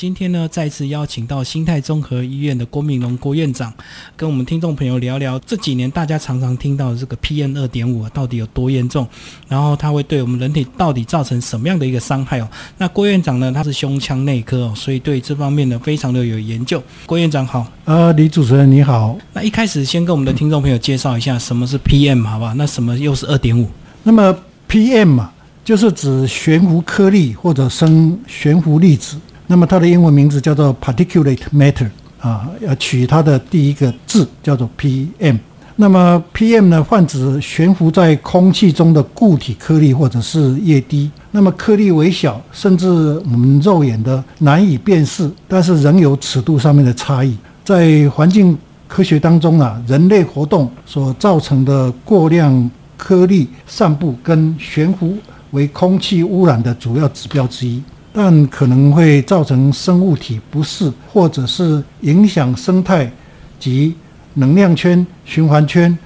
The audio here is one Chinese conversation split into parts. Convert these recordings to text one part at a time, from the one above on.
今天呢，再次邀请到新泰综合医院的郭明龙郭院长，跟我们听众朋友聊聊这几年大家常常听到的这个 PM 二点五到底有多严重，然后它会对我们人体到底造成什么样的一个伤害哦？那郭院长呢，他是胸腔内科哦，所以对这方面呢非常的有研究。郭院长好，呃，李主持人你好。那一开始先跟我们的听众朋友介绍一下什么是 PM 好不好？那什么又是二点五？那么 PM 嘛，就是指悬浮颗粒或者生悬浮粒子。那么它的英文名字叫做 particulate matter 啊，要取它的第一个字叫做 PM。那么 PM 呢，泛指悬浮在空气中的固体颗粒或者是液滴。那么颗粒微小，甚至我们肉眼的难以辨识，但是仍有尺度上面的差异。在环境科学当中啊，人类活动所造成的过量颗粒散布跟悬浮为空气污染的主要指标之一。但可能会造成生物体不适，或者是影响生态及能量圈、循环圈，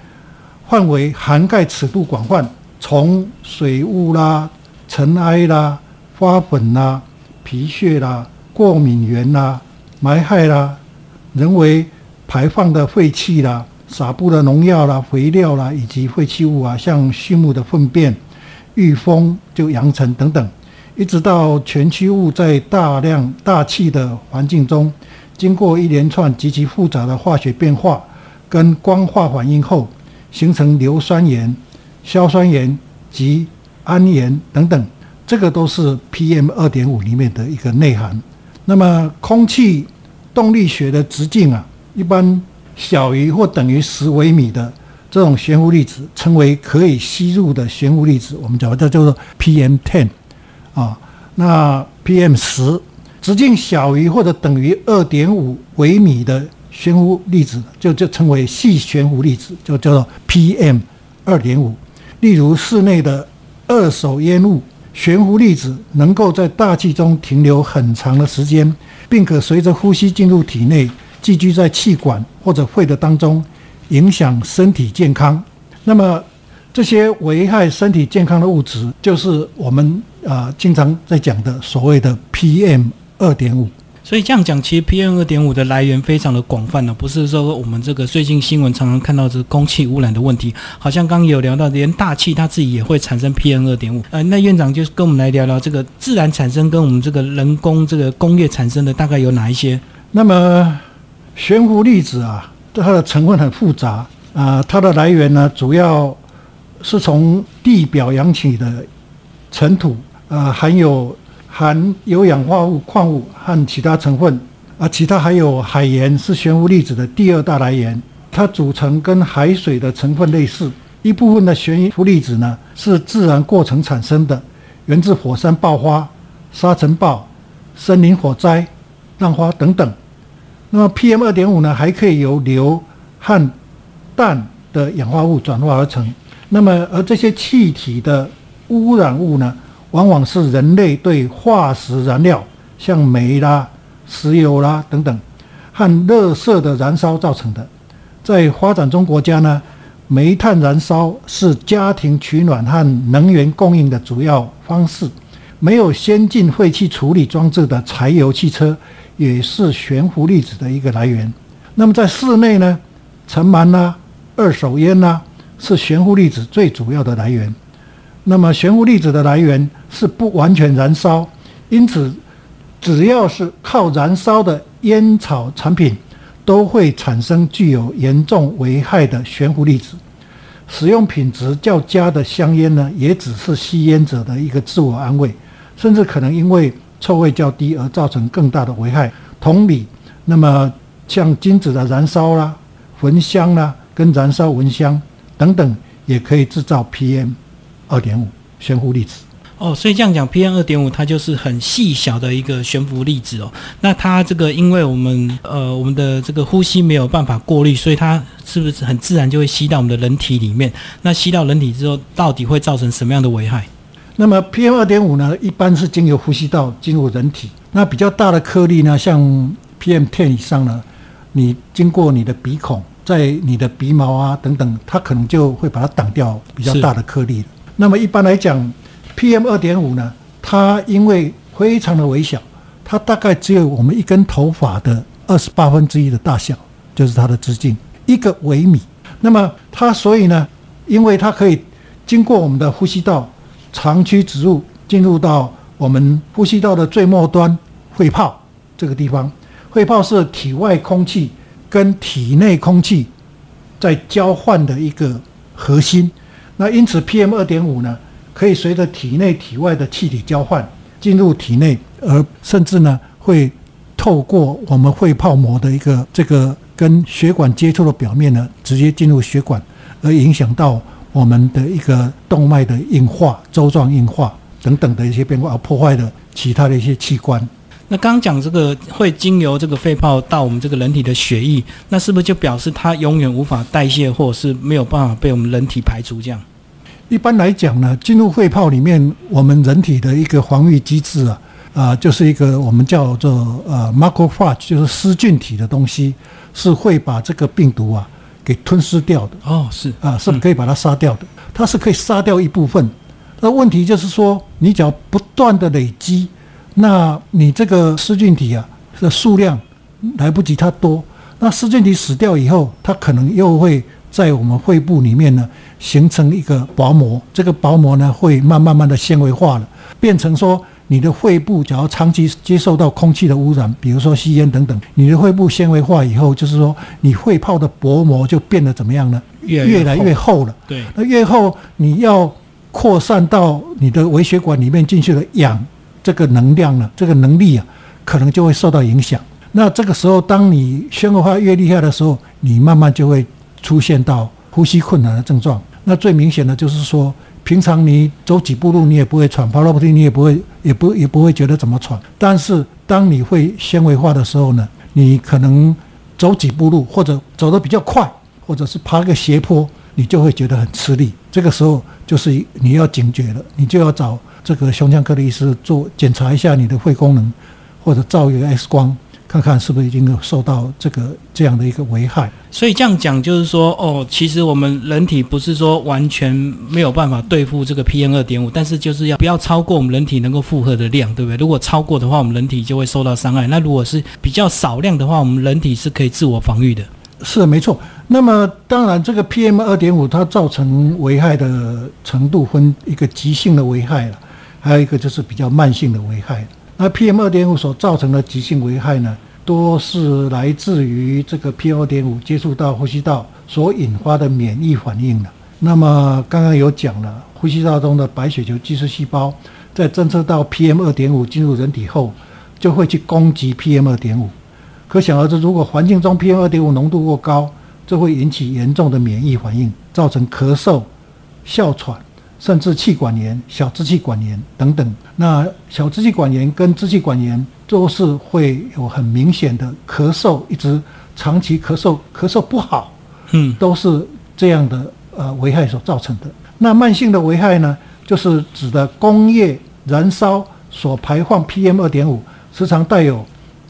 范围涵盖尺度广泛，从水雾啦、尘埃啦、花粉啦、皮屑啦、过敏源啦、埋害啦、人为排放的废气啦、撒布的农药啦、肥料啦，以及废弃物啊，像畜牧的粪便、遇风就扬尘等等。一直到全区物在大量大气的环境中，经过一连串极其复杂的化学变化跟光化反应后，形成硫酸盐、硝酸盐及氨盐等等，这个都是 PM 二点五里面的一个内涵。那么，空气动力学的直径啊，一般小于或等于十微米的这种悬浮粒子，称为可以吸入的悬浮粒子，我们讲的叫做 PM ten。啊，那 PM 十直径小于或者等于二点五微米的悬浮粒子，就就称为细悬浮粒子，就叫做 PM 二点五。例如室内的二手烟雾悬浮粒子，能够在大气中停留很长的时间，并可随着呼吸进入体内，寄居在气管或者肺的当中，影响身体健康。那么这些危害身体健康的物质，就是我们。啊，经常在讲的所谓的 PM 二点五，所以这样讲，其实 PM 二点五的来源非常的广泛呢，不是说我们这个最近新闻常常看到这空气污染的问题，好像刚刚有聊到，连大气它自己也会产生 PM 二点五。呃，那院长就跟我们来聊聊这个自然产生跟我们这个人工这个工业产生的大概有哪一些？那么悬浮粒子啊，它的成分很复杂啊，它的来源呢，主要是从地表扬起的尘土。啊，含有含有氧化物、矿物和其他成分，啊，其他还有海盐是悬浮粒子的第二大来源。它组成跟海水的成分类似。一部分的悬浮粒子呢是自然过程产生的，源自火山爆发、沙尘暴、森林火灾、浪花等等。那么 PM 二点五呢，还可以由硫和氮的氧化物转化而成。那么而这些气体的污染物呢？往往是人类对化石燃料，像煤啦、石油啦等等，和热色的燃烧造成的。在发展中国家呢，煤炭燃烧是家庭取暖和能源供应的主要方式。没有先进废气处理装置的柴油汽车，也是悬浮粒子的一个来源。那么在室内呢，尘螨啦、二手烟啦，是悬浮粒子最主要的来源。那么悬浮粒子的来源是不完全燃烧，因此只要是靠燃烧的烟草产品，都会产生具有严重危害的悬浮粒子。使用品质较佳的香烟呢，也只是吸烟者的一个自我安慰，甚至可能因为臭味较低而造成更大的危害。同理，那么像金子的燃烧啦、焚香啦、跟燃烧蚊香等等，也可以制造 PM。二点五悬浮粒子哦，所以这样讲，PM 二点五它就是很细小的一个悬浮粒子哦。那它这个，因为我们呃我们的这个呼吸没有办法过滤，所以它是不是很自然就会吸到我们的人体里面？那吸到人体之后，到底会造成什么样的危害？那么 PM 二点五呢，一般是经由呼吸道进入人体。那比较大的颗粒呢，像 PM ten 以上呢，你经过你的鼻孔，在你的鼻毛啊等等，它可能就会把它挡掉比较大的颗粒。那么一般来讲，PM 二点五呢，它因为非常的微小，它大概只有我们一根头发的二十八分之一的大小，就是它的直径一个微米。那么它所以呢，因为它可以经过我们的呼吸道长驱直入，进入到我们呼吸道的最末端肺泡这个地方。肺泡是体外空气跟体内空气在交换的一个核心。那因此，PM 二点五呢，可以随着体内体外的气体交换进入体内，而甚至呢会透过我们肺泡膜的一个这个跟血管接触的表面呢，直接进入血管，而影响到我们的一个动脉的硬化、周状硬化等等的一些变化，而破坏了其他的一些器官。那刚刚讲这个会经由这个肺泡到我们这个人体的血液，那是不是就表示它永远无法代谢，或者是没有办法被我们人体排除？这样？一般来讲呢，进入肺泡里面，我们人体的一个防御机制啊，啊，就是一个我们叫做呃 macrophage，就是噬菌体的东西，是会把这个病毒啊给吞噬掉的。哦，是啊，是可以把它杀掉的。它是可以杀掉一部分。那问题就是说，你只要不断的累积。那你这个噬菌体啊的数量来不及它多，那噬菌体死掉以后，它可能又会在我们肺部里面呢形成一个薄膜，这个薄膜呢会慢慢慢的纤维化了，变成说你的肺部只要长期接受到空气的污染，比如说吸烟等等，你的肺部纤维化以后，就是说你肺泡的薄膜就变得怎么样呢？越越来越厚了。对，那越厚你要扩散到你的微血管里面进去的氧。这个能量呢，这个能力啊，可能就会受到影响。那这个时候，当你纤维化越厉害的时候，你慢慢就会出现到呼吸困难的症状。那最明显的就是说，平常你走几步路你也不会喘，跑楼梯你也不会，也不也不会觉得怎么喘。但是当你会纤维化的时候呢，你可能走几步路或者走得比较快，或者是爬个斜坡，你就会觉得很吃力。这个时候就是你要警觉了，你就要找。这个胸腔科的医师做检查一下你的肺功能，或者照一个 X 光，看看是不是已经有受到这个这样的一个危害。所以这样讲就是说，哦，其实我们人体不是说完全没有办法对付这个 PM 二点五，但是就是要不要超过我们人体能够负荷的量，对不对？如果超过的话，我们人体就会受到伤害。那如果是比较少量的话，我们人体是可以自我防御的。是没错。那么当然，这个 PM 二点五它造成危害的程度分一个急性的危害了。还有一个就是比较慢性的危害。那 PM 二点五所造成的急性危害呢，多是来自于这个 PM 二点五接触到呼吸道所引发的免疫反应的。那么刚刚有讲了，呼吸道中的白血球巨噬细胞在侦测到 PM 二点五进入人体后，就会去攻击 PM 二点五。可想而知，如果环境中 PM 二点五浓度过高，这会引起严重的免疫反应，造成咳嗽、哮喘。甚至气管炎、小支气管炎等等，那小支气管炎跟支气管炎都是会有很明显的咳嗽，一直长期咳嗽，咳嗽不好，嗯，都是这样的呃危害所造成的。那慢性的危害呢，就是指的工业燃烧所排放 PM 二点五，时常带有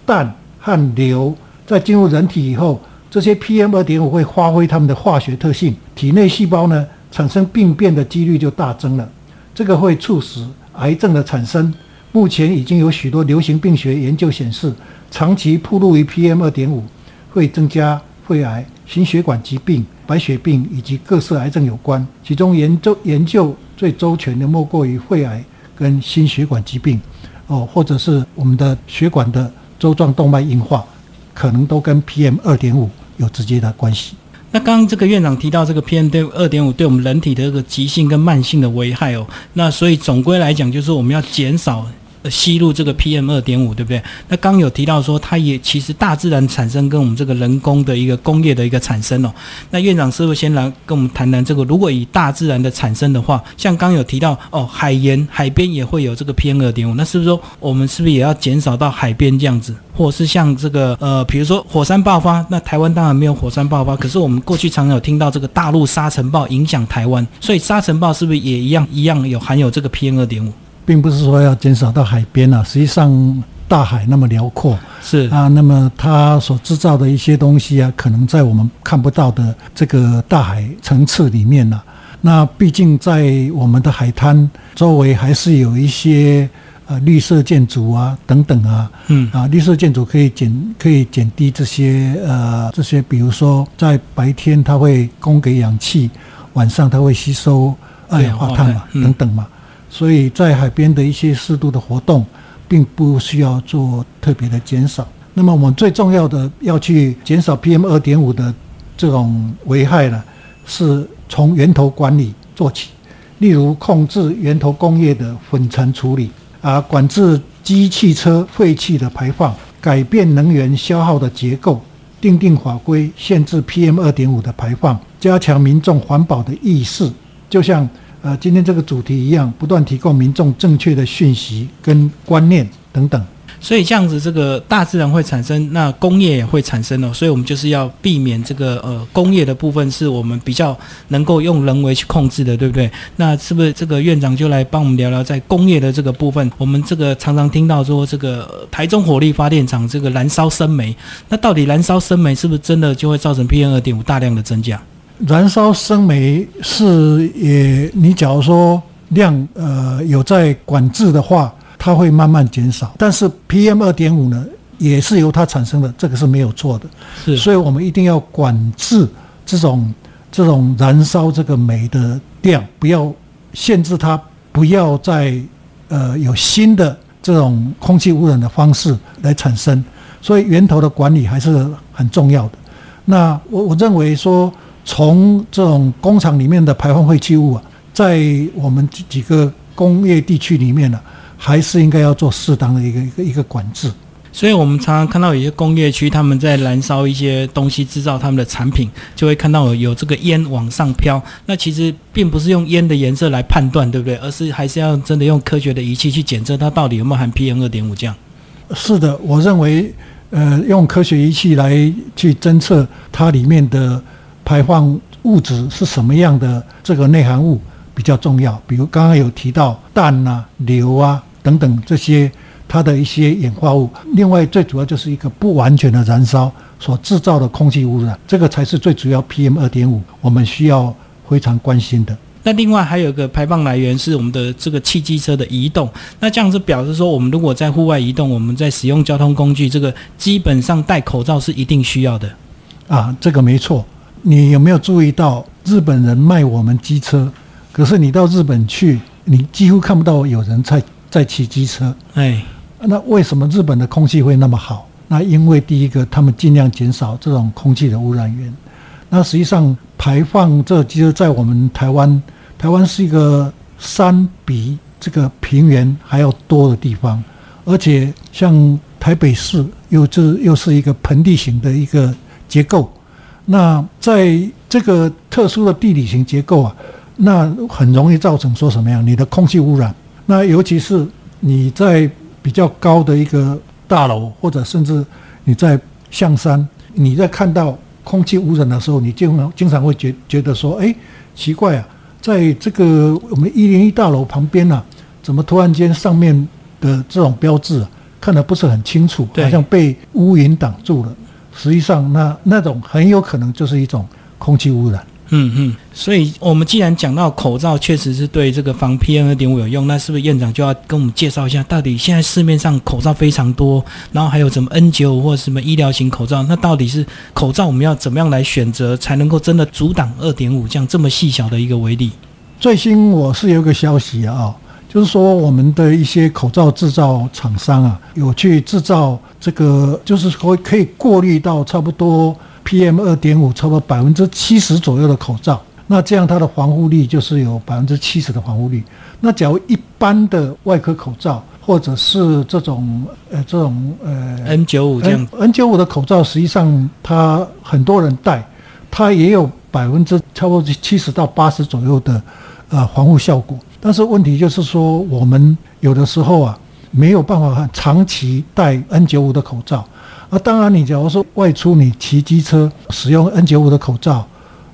氮和硫，在进入人体以后，这些 PM 二点五会发挥它们的化学特性，体内细胞呢。产生病变的几率就大增了，这个会促使癌症的产生。目前已经有许多流行病学研究显示，长期暴露于 PM 二点五会增加肺癌、心血管疾病、白血病以及各式癌症有关。其中研究研究最周全的莫过于肺癌跟心血管疾病，哦，或者是我们的血管的周状动脉硬化，可能都跟 PM 二点五有直接的关系。那刚刚这个院长提到这个 PM 对二点五对我们人体的这个急性跟慢性的危害哦，那所以总归来讲就是我们要减少。吸入这个 PM 二点五，对不对？那刚有提到说，它也其实大自然产生跟我们这个人工的一个工业的一个产生哦。那院长是不是先来跟我们谈谈这个？如果以大自然的产生的话，像刚有提到哦，海盐海边也会有这个 PM 二点五，那是不是说我们是不是也要减少到海边这样子？或是像这个呃，比如说火山爆发，那台湾当然没有火山爆发，可是我们过去常有听到这个大陆沙尘暴影响台湾，所以沙尘暴是不是也一样一样有含有这个 PM 二点五？并不是说要减少到海边啊，实际上大海那么辽阔，是。啊，那么它所制造的一些东西啊，可能在我们看不到的这个大海层次里面呢。那毕竟在我们的海滩周围还是有一些呃绿色建筑啊等等啊，嗯。啊绿色建筑可以减可以减低这些呃这些，比如说在白天它会供给氧气，晚上它会吸收二氧化碳嘛等等嘛，所以在海边的一些适度的活动，并不需要做特别的减少。那么我们最重要的要去减少 PM 二点五的这种危害呢，是从源头管理做起，例如控制源头工业的粉尘处理啊，管制机汽车废气的排放，改变能源消耗的结构，订定法规限制 PM 二点五的排放，加强民众环保的意识，就像呃今天这个主题一样，不断提供民众正确的讯息跟观念等等。所以这样子，这个大自然会产生，那工业也会产生哦。所以我们就是要避免这个呃工业的部分是我们比较能够用人为去控制的，对不对？那是不是这个院长就来帮我们聊聊在工业的这个部分？我们这个常常听到说这个台中火力发电厂这个燃烧生煤，那到底燃烧生煤是不是真的就会造成 PM 二点五大量的增加？燃烧生煤是也，你假如说量呃有在管制的话，它会慢慢减少。但是 PM 二点五呢，也是由它产生的，这个是没有错的。是，所以我们一定要管制这种这种燃烧这个煤的量，不要限制它，不要再呃有新的这种空气污染的方式来产生。所以源头的管理还是很重要的。那我我认为说，从这种工厂里面的排放废弃物啊，在我们几几个工业地区里面呢、还是应该要做适当的一个一个一个管制。所以我们常常看到有些工业区，他们在燃烧一些东西制造他们的产品，就会看到有有这个烟往上飘。那其实并不是用烟的颜色来判断，对不对？而是还是要真的用科学的仪器去检测它到底有没有含 PM 二点五这样。是的，我认为，呃，用科学仪器来去侦测它里面的排放物质是什么样的这个内含物比较重要。比如刚刚有提到氮啊、硫啊等等这些它的一些演化物。另外，最主要就是一个不完全的燃烧所制造的空气污染，这个才是最主要 PM 二点五，我们需要非常关心的。那另外还有一个排放来源是我们的这个汽机车的移动，那这样子表示说，我们如果在户外移动，我们在使用交通工具，这个基本上戴口罩是一定需要的。啊，这个没错。你有没有注意到日本人卖我们机车，可是你到日本去，你几乎看不到有人在在骑机车。哎，那为什么日本的空气会那么好？那因为第一个，他们尽量减少这种空气的污染源。那实际上排放这机车在我们台湾，台湾是一个山比这个平原还要多的地方，而且像台北市又这又是一个盆地型的一个结构。那在这个特殊的地理型结构啊，那很容易造成说什么呀？你的空气污染。那尤其是你在比较高的一个大楼，或者甚至你在象山，你在看到空气污染的时候，你经常经常会觉觉得说，哎，奇怪啊，在这个我们一零一大楼旁边呢、啊，怎么突然间上面的这种标志、啊、看得不是很清楚，好像被乌云挡住了。实际上那，那种很有可能就是一种空气污染。嗯嗯，所以我们既然讲到口罩确实是对这个防 PM 二点五有用，那是不是院长就要跟我们介绍一下，到底现在市面上口罩非常多，然后还有什么 N 九五或者什么医疗型口罩，那到底是口罩我们要怎么样来选择，才能够真的阻挡二点五这样这么细小的一个威力？最新我是有一个消息啊，就是说我们的一些口罩制造厂商啊，有去制造这个，就是说可以过滤到差不多 PM 二点五，差不多百分之七十左右的口罩。那这样它的防护力就是有百分之七十的防护力。那假如一般的外科口罩，或者是这种呃这种呃 N 九五这样 N 九五的口罩，实际上它很多人戴，它也有百分之差不多七十到八十左右的呃防护效果。但是问题就是说，我们有的时候啊没有办法长期戴 N 九五的口罩。啊，当然，你假如说外出你骑机车使用 N 九五的口罩，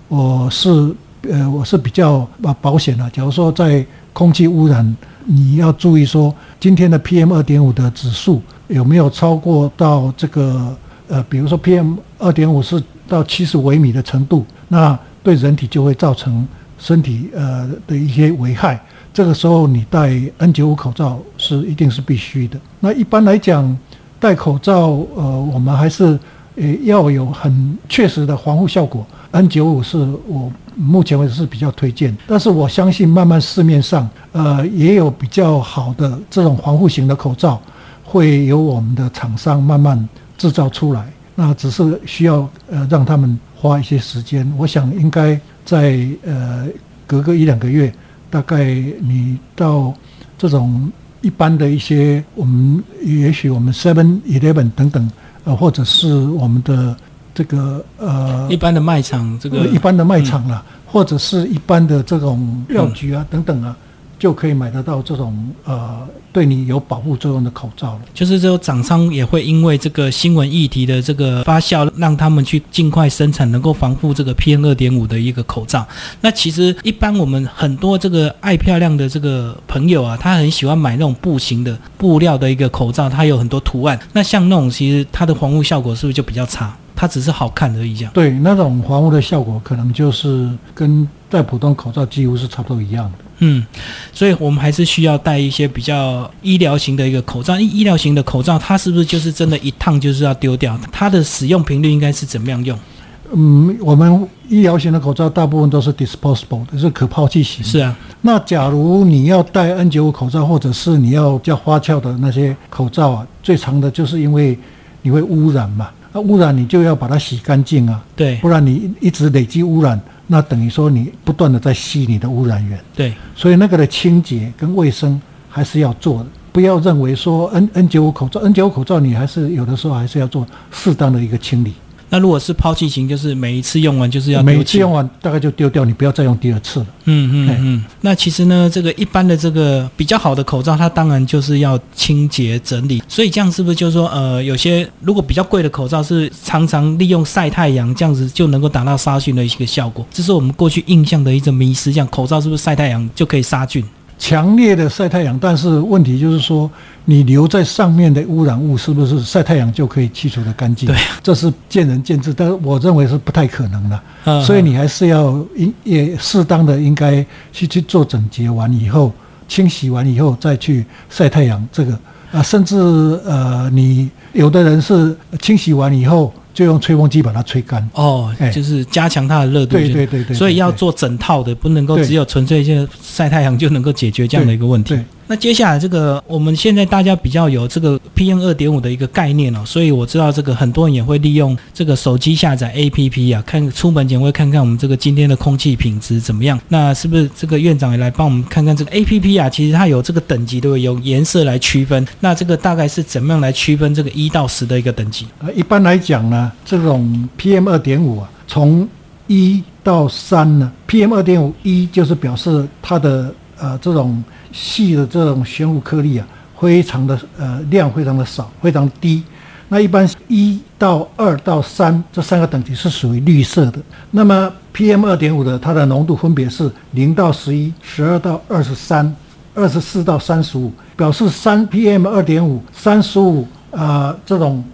我是呃我是比较啊保险的。假如说在空气污染，你要注意说今天的 PM 二点五的指数有没有超过到这个呃，比如说 PM 二点五是到七十微米的程度，那对人体就会造成身体呃的一些危害，这个时候你戴 N95 口罩是一定是必须的。那一般来讲，戴口罩呃，我们还是呃要有很确实的防护效果。N95 是我目前为止是比较推荐，但是我相信慢慢市面上呃也有比较好的这种防护型的口罩，会由我们的厂商慢慢制造出来。那只是需要呃让他们花一些时间。我想应该在呃隔个一两个月，大概你到这种一般的一些我们也许我们 Seven Eleven 等等呃或者是我们的。这个呃，一般的卖场，这个一般的卖场了，或者是一般的这种药局啊等等啊，就可以买得到这种呃，对你有保护作用的口罩了。就是这个厂商也会因为这个新闻议题的这个发酵，让他们去尽快生产能够防护这个 PM 二点五的一个口罩。那其实一般我们很多这个爱漂亮的这个朋友啊，他很喜欢买那种布型的布料的一个口罩，它有很多图案。那像那种其实它的防护效果是不是就比较差？它只是好看而已，这样。对，那种防护的效果可能就是跟戴普通口罩几乎是差不多一样的。嗯，所以我们还是需要戴一些比较医疗型的一个口罩。医疗型的口罩，它是不是就是真的一趟就是要丢掉？它的使用频率应该是怎么样用？嗯，我们医疗型的口罩大部分都是 disposable 的，是可抛弃型。是啊。那假如你要戴 N95 口罩，或者是你要叫花俏的那些口罩啊，最长的就是因为你会污染嘛。那污染你就要把它洗干净啊，对，不然你一直累积污染，那等于说你不断的在吸你的污染源，对，所以那个的清洁跟卫生还是要做的，不要认为说 N N 九五口罩 N 九五口罩你还是有的时候还是要做适当的一个清理。那如果是抛弃型，就是每一次用完就是要每一次用完大概就丢掉，你不要再用第二次了。嗯嗯嗯。那其实呢，这个一般的这个比较好的口罩，它当然就是要清洁整理。所以这样是不是就是说，呃，有些如果比较贵的口罩是常常利用晒太阳，这样子就能够达到杀菌的一个效果？这是我们过去印象的一种迷失，这样口罩是不是晒太阳就可以杀菌？强烈的晒太阳，但是问题就是说，你留在上面的污染物是不是晒太阳就可以去除的干净？对，这是见仁见智，但是我认为是不太可能的。嗯，所以你还是要应也适当的应该去去做整洁完以后，清洗完以后再去晒太阳。这个啊，甚至呃，你有的人是清洗完以后。就用吹风机把它吹干哦，就是加强它的热度。对对对对，所以要做整套的，不能够只有纯粹就晒太阳就能够解决这样的一个问题。那接下来这个，我们现在大家比较有这个 PM 二点五的一个概念哦，所以我知道这个很多人也会利用这个手机下载 APP 啊，看出门前会看看我们这个今天的空气品质怎么样。那是不是这个院长也来帮我们看看这个 APP 啊？其实它有这个等级，对不对有颜色来区分。那这个大概是怎么样来区分这个一到十的一个等级？呃，一般来讲呢，这种 PM 二点五啊，从一到三呢，PM 二点五一就是表示它的呃这种。细的这种悬浮颗粒啊，非常的呃量非常的少，非常低。那一般一到二到三这三个等级是属于绿色的。那么 PM 二点五的它的浓度分别是零到十一、十二到二十三、二十四到三十五，表示三 PM 二点五、三十五啊这种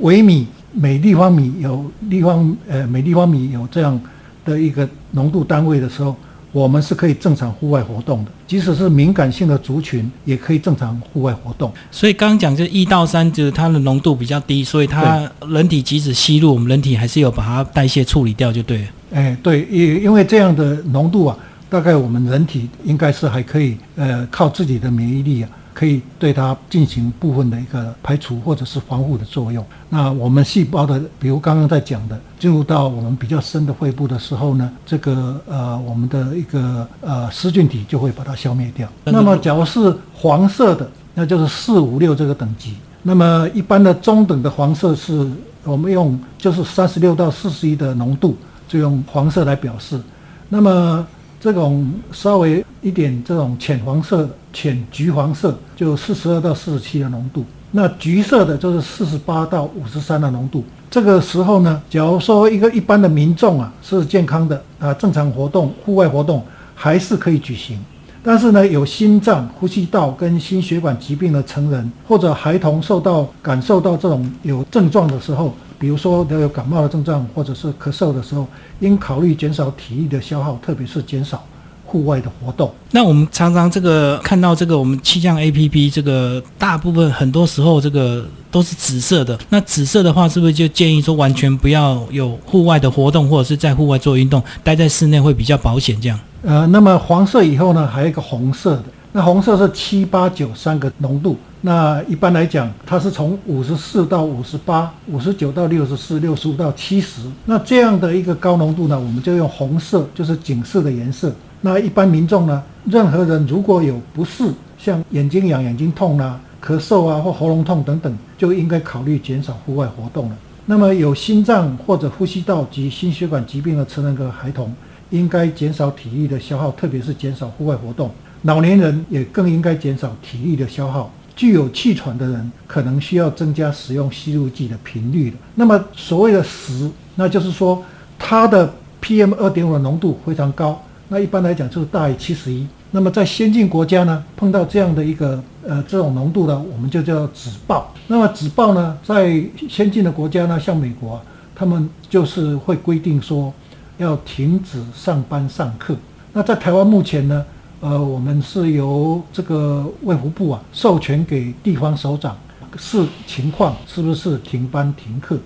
微米每立方米有立方呃每立方米有这样的一个浓度单位的时候。我们是可以正常户外活动的，即使是敏感性的族群也可以正常户外活动。所以刚刚讲，就一到三，就是它的浓度比较低，所以它人体即使吸入，我们人体还是有把它代谢处理掉，就对了。哎，对，因因为这样的浓度啊，大概我们人体应该是还可以，呃，靠自己的免疫力啊。可以对它进行部分的一个排除或者是防护的作用。那我们细胞的，比如刚刚在讲的，进入到我们比较深的肺部的时候呢，这个呃我们的一个呃湿菌体就会把它消灭掉。那么假如是黄色的，那就是四五六这个等级。那么一般的中等的黄色是我们用就是三十六到四十一的浓度，就用黄色来表示。那么这种稍微一点这种浅黄色、浅橘黄色，就四十二到四十七的浓度。那橘色的就是四十八到五十三的浓度。这个时候呢，假如说一个一般的民众啊是健康的啊，正常活动、户外活动还是可以举行。但是呢，有心脏、呼吸道跟心血管疾病的成人或者孩童受到感受到这种有症状的时候。比如说有感冒的症状或者是咳嗽的时候，应考虑减少体力的消耗，特别是减少户外的活动。那我们常常这个看到这个我们气象 A P P 这个大部分很多时候这个都是紫色的。那紫色的话，是不是就建议说完全不要有户外的活动，或者是在户外做运动，待在室内会比较保险？这样。呃，那么黄色以后呢，还有一个红色的。那红色是七八九三个浓度。那一般来讲，它是从五十四到五十八，五十九到六十四，六十五到七十。那这样的一个高浓度呢，我们就用红色，就是警示的颜色。那一般民众呢，任何人如果有不适，像眼睛痒、眼睛痛啊、咳嗽啊或喉咙痛等等，就应该考虑减少户外活动了。那么有心脏或者呼吸道及心血管疾病的成人和孩童，应该减少体力的消耗，特别是减少户外活动。老年人也更应该减少体力的消耗。具有气喘的人可能需要增加使用吸入剂的频率了。那么所谓的十，那就是说它的 PM 二点五的浓度非常高。那一般来讲就是大于七十一。那么在先进国家呢，碰到这样的一个呃这种浓度呢，我们就叫紫爆。那么紫爆呢，在先进的国家呢，像美国，他们就是会规定说要停止上班上课。那在台湾目前呢？呃，我们是由这个卫福部啊授权给地方首长，视情况是不是停班停课。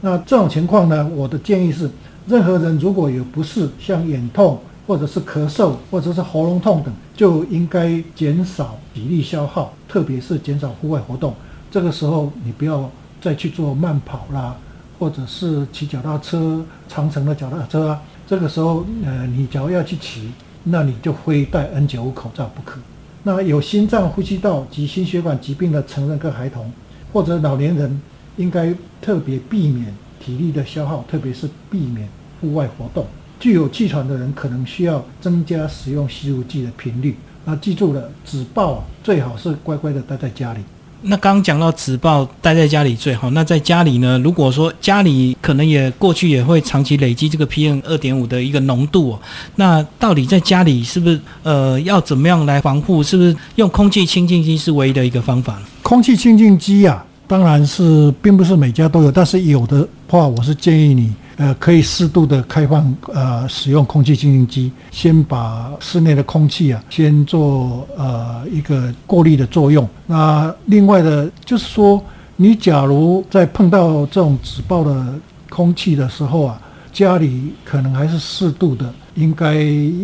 那这种情况呢，我的建议是，任何人如果有不适，像眼痛或者是咳嗽或者是喉咙痛等，就应该减少体力消耗，特别是减少户外活动。这个时候你不要再去做慢跑啦，或者是骑脚踏车长城的脚踏车啊。这个时候，呃，你只要要去骑。那你就非戴 N95 口罩不可。那有心脏、呼吸道及心血管疾病的成人跟孩童，或者老年人，应该特别避免体力的消耗，特别是避免户外活动。具有气喘的人，可能需要增加使用吸入剂的频率。那记住了，只报最好是乖乖的待在家里。那刚讲到纸报待在家里最好。那在家里呢？如果说家里可能也过去也会长期累积这个 PM 二点五的一个浓度哦，那到底在家里是不是呃要怎么样来防护？是不是用空气清净机是唯一的一个方法空气清净机啊，当然是并不是每家都有，但是有的话，我是建议你。呃，可以适度的开放，呃，使用空气清新机，先把室内的空气啊，先做呃一个过滤的作用。那另外的，就是说，你假如在碰到这种紫爆的空气的时候啊，家里可能还是适度的，应该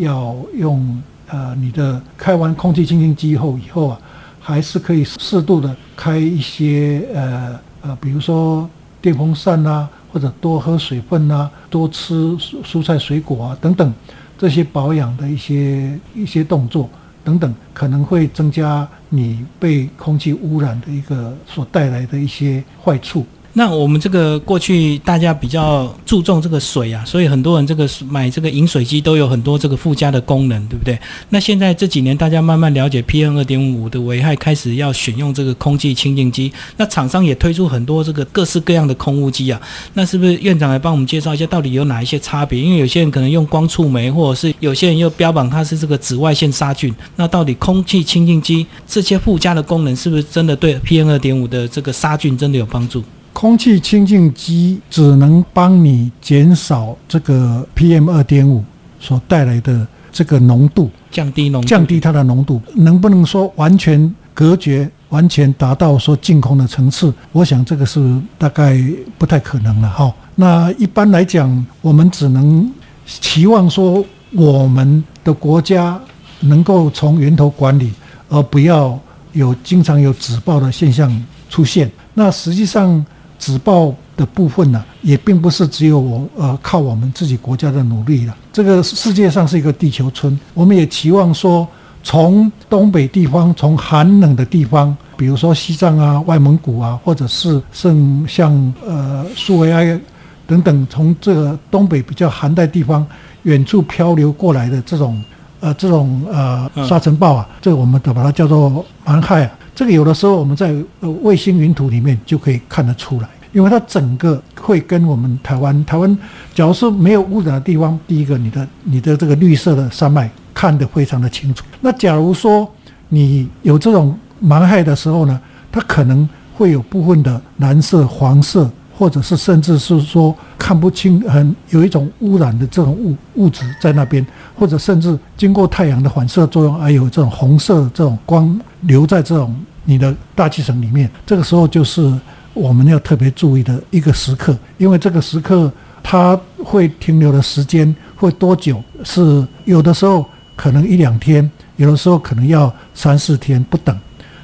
要用呃你的开完空气清新机后以后啊，还是可以适度的开一些呃呃，比如说电风扇啊。或者多喝水分啊，多吃蔬蔬菜水果啊等等，这些保养的一些一些动作等等，可能会增加你被空气污染的一个所带来的一些坏处。那我们这个过去大家比较注重这个水啊，所以很多人这个买这个饮水机都有很多这个附加的功能，对不对？那现在这几年大家慢慢了解 PM 二点五的危害，开始要选用这个空气清净机。那厂商也推出很多这个各式各样的空污机啊。那是不是院长来帮我们介绍一下，到底有哪一些差别？因为有些人可能用光触媒，或者是有些人又标榜它是这个紫外线杀菌。那到底空气清净机这些附加的功能，是不是真的对 PM 二点五的这个杀菌真的有帮助？空气清净机只能帮你减少这个 PM 二点五所带来的这个浓度，降低浓降低它的浓度，能不能说完全隔绝、完全达到说净空的层次？我想这个是大概不太可能了哈。那一般来讲，我们只能期望说我们的国家能够从源头管理，而不要有经常有止爆的现象出现。那实际上。纸报的部分呢，也并不是只有我呃靠我们自己国家的努力了。这个世界上是一个地球村，我们也期望说，从东北地方，从寒冷的地方，比如说西藏啊、外蒙古啊，或者是甚像呃苏维埃等等，从这个东北比较寒带地方远处漂流过来的这种呃这种呃沙尘暴啊，这我们都把它叫做蛮害啊。这个有的时候我们在呃卫星云图里面就可以看得出来，因为它整个会跟我们台湾台湾，假如说没有污染的地方，第一个你的你的这个绿色的山脉看得非常的清楚。那假如说你有这种盲害的时候呢，它可能会有部分的蓝色、黄色。或者是甚至是说看不清，很有一种污染的这种物物质在那边，或者甚至经过太阳的反射作用，而有这种红色这种光留在这种你的大气层里面。这个时候就是我们要特别注意的一个时刻，因为这个时刻它会停留的时间会多久，是有的时候可能一两天，有的时候可能要三四天不等。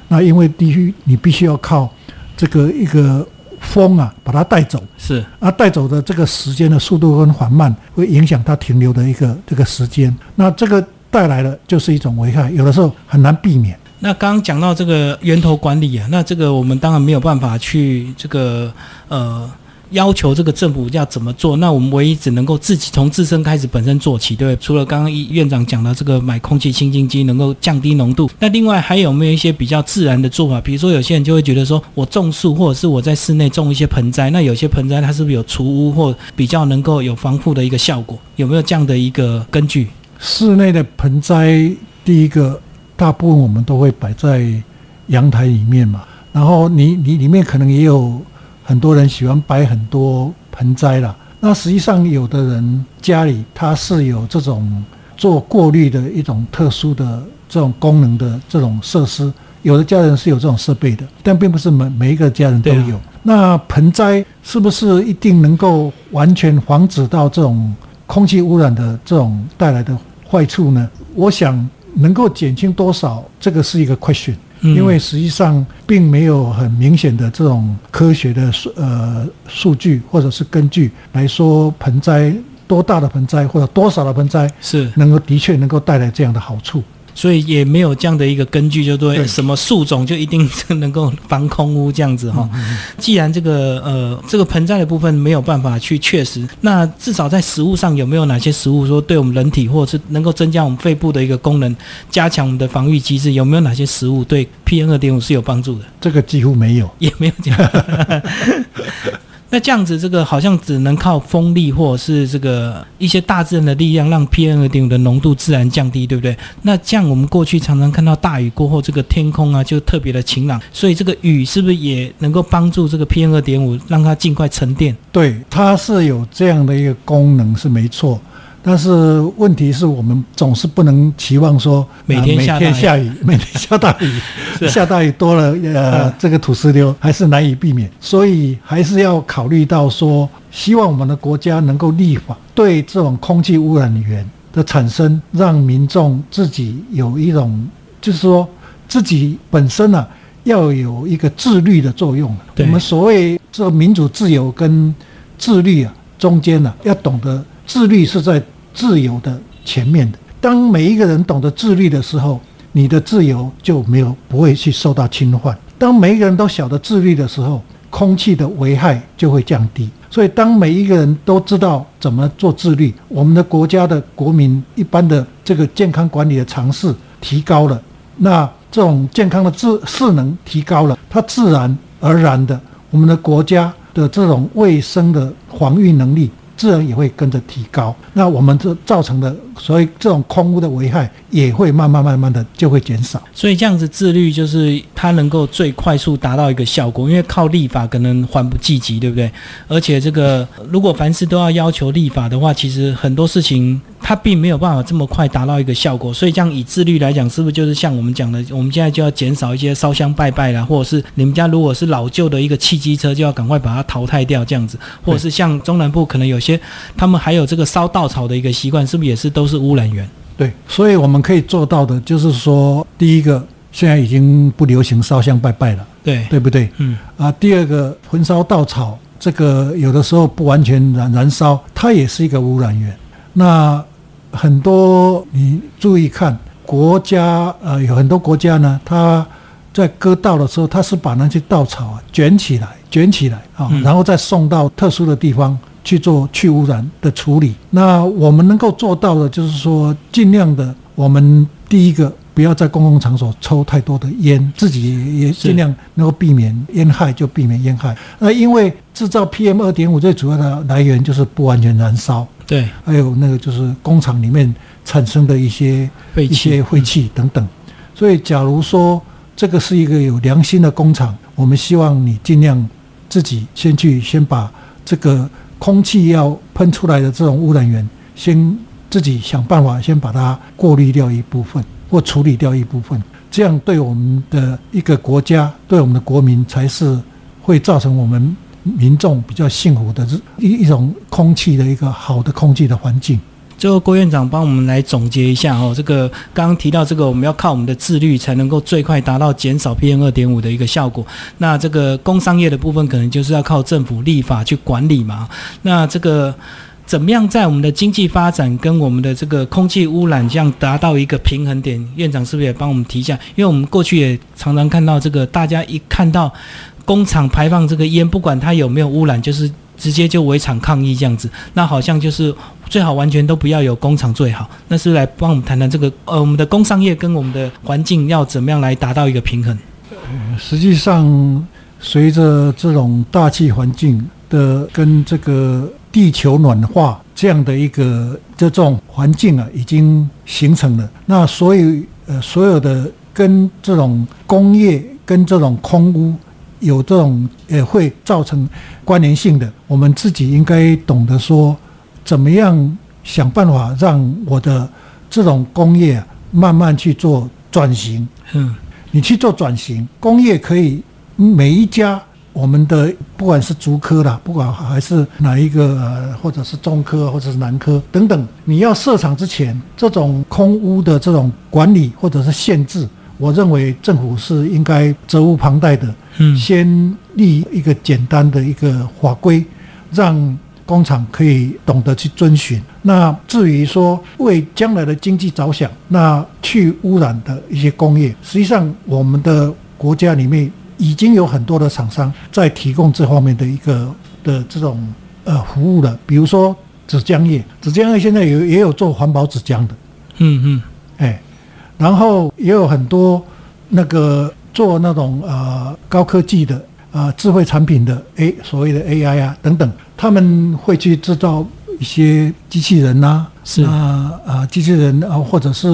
那因为必须你必须要靠这个一个风啊，把它带走，是啊，带走的这个时间的速度跟缓慢，会影响它停留的一个这个时间。那这个带来的就是一种危害，有的时候很难避免。那刚刚讲到这个源头管理啊，那这个我们当然没有办法去这个呃。要求这个政府要怎么做？那我们唯一只能够自己从自身开始本身做起，对不对？除了刚刚院长讲的这个买空气清净机能够降低浓度，那另外还有没有一些比较自然的做法？比如说有些人就会觉得说我种树，或者是我在室内种一些盆栽，那有些盆栽它是不是有除污或比较能够有防护的一个效果？有没有这样的一个根据？室内的盆栽，第一个大部分我们都会摆在阳台里面嘛，然后你你里面可能也有。很多人喜欢摆很多盆栽啦。那实际上有的人家里它是有这种做过滤的一种特殊的这种功能的这种设施，有的家人是有这种设备的，但并不是每每一个家人都有。那盆栽是不是一定能够完全防止到这种空气污染的这种带来的坏处呢？我想能够减轻多少，这个是一个 question。因为实际上并没有很明显的这种科学的数呃数据或者是根据来说盆栽多大的盆栽或者多少的盆栽是能够的确能够带来这样的好处。所以也没有这样的一个根据，就对什么树种就一定是能够防空污这样子哈。既然这个呃这个盆栽的部分没有办法去确实，那至少在食物上有没有哪些食物说对我们人体或者是能够增加我们肺部的一个功能，加强我们的防御机制？有没有哪些食物对 PM 二点五是有帮助的？这个几乎没有，也没有讲。那这样子，这个好像只能靠风力或者是这个一些大自然的力量，让 PM 二点五的浓度自然降低，对不对？那这样我们过去常常看到大雨过后，这个天空啊就特别的晴朗，所以这个雨是不是也能够帮助这个 PM 二点五让它尽快沉淀？对，它是有这样的一个功能，是没错。但是问题是我们总是不能期望说每天下雨，每天下大雨，下大雨多了，呃，这个土石流还是难以避免。所以还是要考虑到说，希望我们的国家能够立法，对这种空气污染源的产生，让民众自己有一种，就是说自己本身呢要有一个自律的作用。我们所谓这个民主自由跟自律啊中间呢，要懂得。自律是在自由的前面的。当每一个人懂得自律的时候，你的自由就没有不会去受到侵犯。当每一个人都晓得自律的时候，空气的危害就会降低。所以，当每一个人都知道怎么做自律，我们的国家的国民一般的这个健康管理的常识提高了，那这种健康的智势能提高了，它自然而然的，我们的国家的这种卫生的防御能力。自然也会跟着提高，那我们这造成的，所以这种空屋的危害也会慢慢慢慢的就会减少。所以这样子自律就是它能够最快速达到一个效果，因为靠立法可能还不积极，对不对？而且这个如果凡事都要要求立法的话，其实很多事情。它并没有办法这么快达到一个效果，所以这样以自律来讲，是不是就是像我们讲的，我们现在就要减少一些烧香拜拜啦，或者是你们家如果是老旧的一个汽机车，就要赶快把它淘汰掉，这样子，或者是像中南部可能有些他们还有这个烧稻草的一个习惯，是不是也是都是污染源？对，所以我们可以做到的就是说，第一个现在已经不流行烧香拜拜了，对，对不对？嗯啊，第二个焚烧稻草，这个有的时候不完全燃燃烧，它也是一个污染源。那很多你注意看，国家呃有很多国家呢，它在割稻的时候，它是把那些稻草啊卷起来，卷起来啊，然后再送到特殊的地方去做去污染的处理。那我们能够做到的，就是说尽量的，我们第一个不要在公共场所抽太多的烟，自己也尽量能够避免烟害，就避免烟害。那因为制造 PM 二点五最主要的来源就是不完全燃烧。对，还有那个就是工厂里面产生的一些一些废气等等，所以假如说这个是一个有良心的工厂，我们希望你尽量自己先去先把这个空气要喷出来的这种污染源，先自己想办法先把它过滤掉一部分或处理掉一部分，这样对我们的一个国家，对我们的国民才是会造成我们民众比较幸福的一一种空气的一个好的空气的环境。最后，郭院长帮我们来总结一下哦。这个刚刚提到这个，我们要靠我们的自律，才能够最快达到减少 PM 二点五的一个效果。那这个工商业的部分，可能就是要靠政府立法去管理嘛。那这个怎么样在我们的经济发展跟我们的这个空气污染这样达到一个平衡点？院长是不是也帮我们提一下？因为我们过去也常常看到这个，大家一看到工厂排放这个烟，不管它有没有污染，就是直接就围场抗议这样子。那好像就是。最好完全都不要有工厂最好，那是来帮我们谈谈这个呃，我们的工商业跟我们的环境要怎么样来达到一个平衡。实际上，随着这种大气环境的跟这个地球暖化这样的一个这种环境啊，已经形成了。那所以呃，所有的跟这种工业跟这种空污有这种也会造成关联性的，我们自己应该懂得说。怎么样想办法让我的这种工业慢慢去做转型？嗯，你去做转型，工业可以每一家我们的不管是竹科啦，不管还是哪一个，或者是中科或者是南科等等，你要设厂之前，这种空污的这种管理或者是限制，我认为政府是应该责无旁贷的。嗯，先立一个简单的一个法规，让。工厂可以懂得去遵循。那至于说为将来的经济着想，那去污染的一些工业，实际上我们的国家里面已经有很多的厂商在提供这方面的一个的这种呃服务了。比如说纸浆业，纸浆业现在有也有做环保纸浆的，嗯嗯，哎，然后也有很多那个做那种呃高科技的。啊，智慧产品的 A 所谓的 AI 啊等等，他们会去制造一些机器人呐，是啊啊，机器人啊，或者是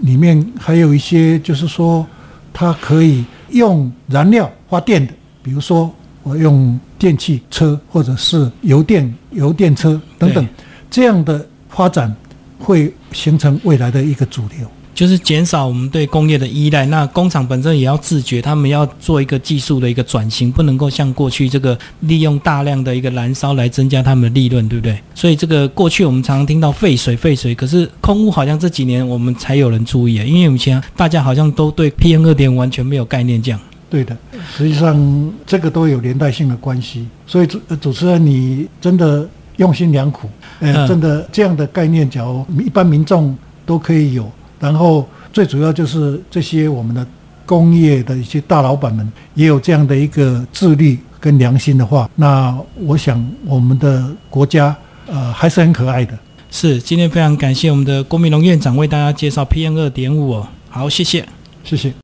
里面还有一些，就是说它可以用燃料发电的，比如说我用电汽车或者是油电油电车等等，这样的发展会形成未来的一个主流。就是减少我们对工业的依赖，那工厂本身也要自觉，他们要做一个技术的一个转型，不能够像过去这个利用大量的一个燃烧来增加他们的利润，对不对？所以这个过去我们常常听到废水废水，可是空污好像这几年我们才有人注意啊，因为以前大家好像都对 PM 二点完全没有概念，这样。对的，实际上这个都有连带性的关系，所以主主持人你真的用心良苦，呃，真的这样的概念，假如一般民众都可以有。然后最主要就是这些我们的工业的一些大老板们也有这样的一个自律跟良心的话，那我想我们的国家呃还是很可爱的。是，今天非常感谢我们的郭明龙院长为大家介绍 PM 二点五哦，好，谢谢，谢谢。